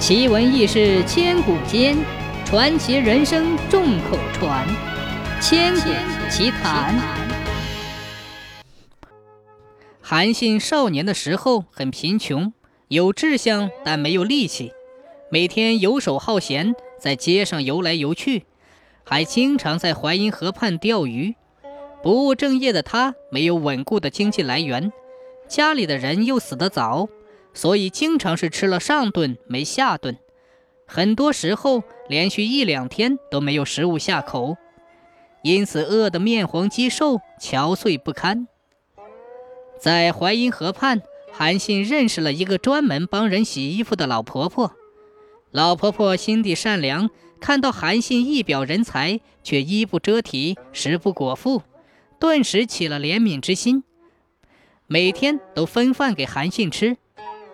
奇闻异事千古间，传奇人生众口传。千古奇谈。韩信少年的时候很贫穷，有志向但没有力气，每天游手好闲，在街上游来游去，还经常在淮阴河畔钓鱼。不务正业的他没有稳固的经济来源，家里的人又死得早。所以经常是吃了上顿没下顿，很多时候连续一两天都没有食物下口，因此饿得面黄肌瘦、憔悴不堪。在淮阴河畔，韩信认识了一个专门帮人洗衣服的老婆婆。老婆婆心地善良，看到韩信一表人才，却衣不遮体、食不果腹，顿时起了怜悯之心，每天都分饭给韩信吃。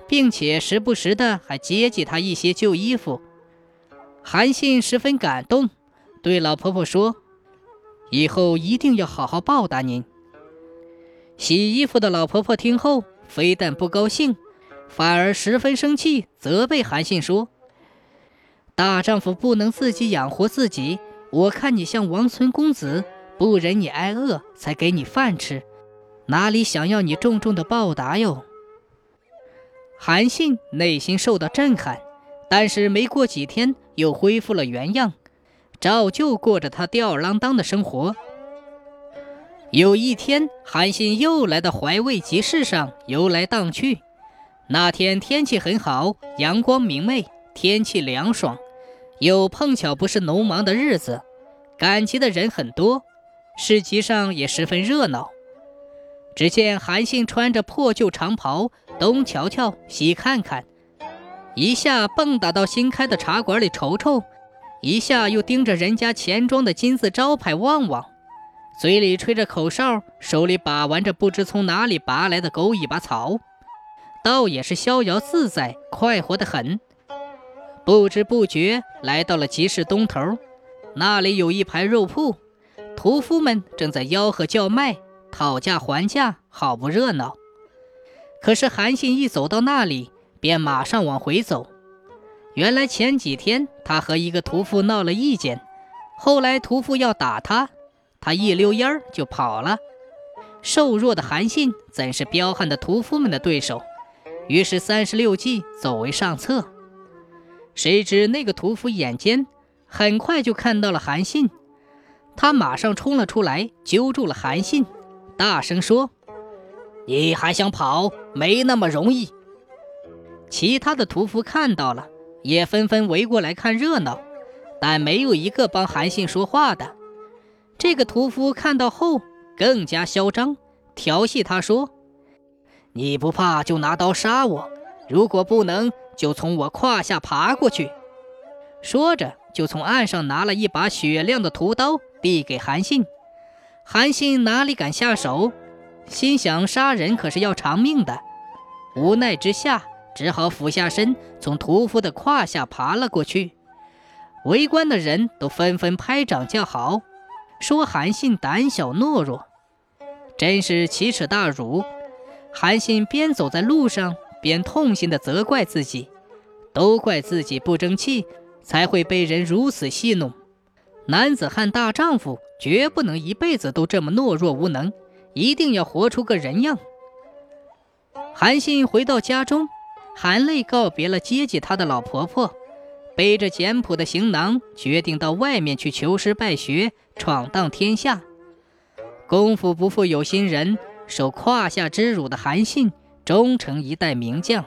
并且时不时的还接济他一些旧衣服，韩信十分感动，对老婆婆说：“以后一定要好好报答您。”洗衣服的老婆婆听后，非但不高兴，反而十分生气，责备韩信说：“大丈夫不能自己养活自己，我看你像王孙公子，不忍你挨饿，才给你饭吃，哪里想要你重重的报答哟？”韩信内心受到震撼，但是没过几天又恢复了原样，照旧过着他吊儿郎当的生活。有一天，韩信又来到怀魏集市上游来荡去。那天天气很好，阳光明媚，天气凉爽，又碰巧不是农忙的日子，赶集的人很多，市集上也十分热闹。只见韩信穿着破旧长袍。东瞧瞧，西看看，一下蹦跶到新开的茶馆里瞅瞅，一下又盯着人家钱庄的金字招牌望望，嘴里吹着口哨，手里把玩着不知从哪里拔来的狗尾巴草，倒也是逍遥自在，快活得很。不知不觉来到了集市东头，那里有一排肉铺，屠夫们正在吆喝叫卖，讨价还价，好不热闹。可是韩信一走到那里，便马上往回走。原来前几天他和一个屠夫闹了意见，后来屠夫要打他，他一溜烟儿就跑了。瘦弱的韩信怎是彪悍的屠夫们的对手？于是三十六计，走为上策。谁知那个屠夫眼尖，很快就看到了韩信，他马上冲了出来，揪住了韩信，大声说。你还想跑？没那么容易。其他的屠夫看到了，也纷纷围过来看热闹，但没有一个帮韩信说话的。这个屠夫看到后更加嚣张，调戏他说：“你不怕就拿刀杀我，如果不能，就从我胯下爬过去。”说着，就从岸上拿了一把雪亮的屠刀，递给韩信。韩信哪里敢下手？心想杀人可是要偿命的，无奈之下，只好俯下身，从屠夫的胯下爬了过去。围观的人都纷纷拍掌叫好，说韩信胆小懦弱，真是奇耻大辱。韩信边走在路上，边痛心地责怪自己，都怪自己不争气，才会被人如此戏弄。男子汉大丈夫，绝不能一辈子都这么懦弱无能。一定要活出个人样。韩信回到家中，含泪告别了接济他的老婆婆，背着简朴的行囊，决定到外面去求师拜学，闯荡天下。功夫不负有心人，受胯下之辱的韩信，终成一代名将。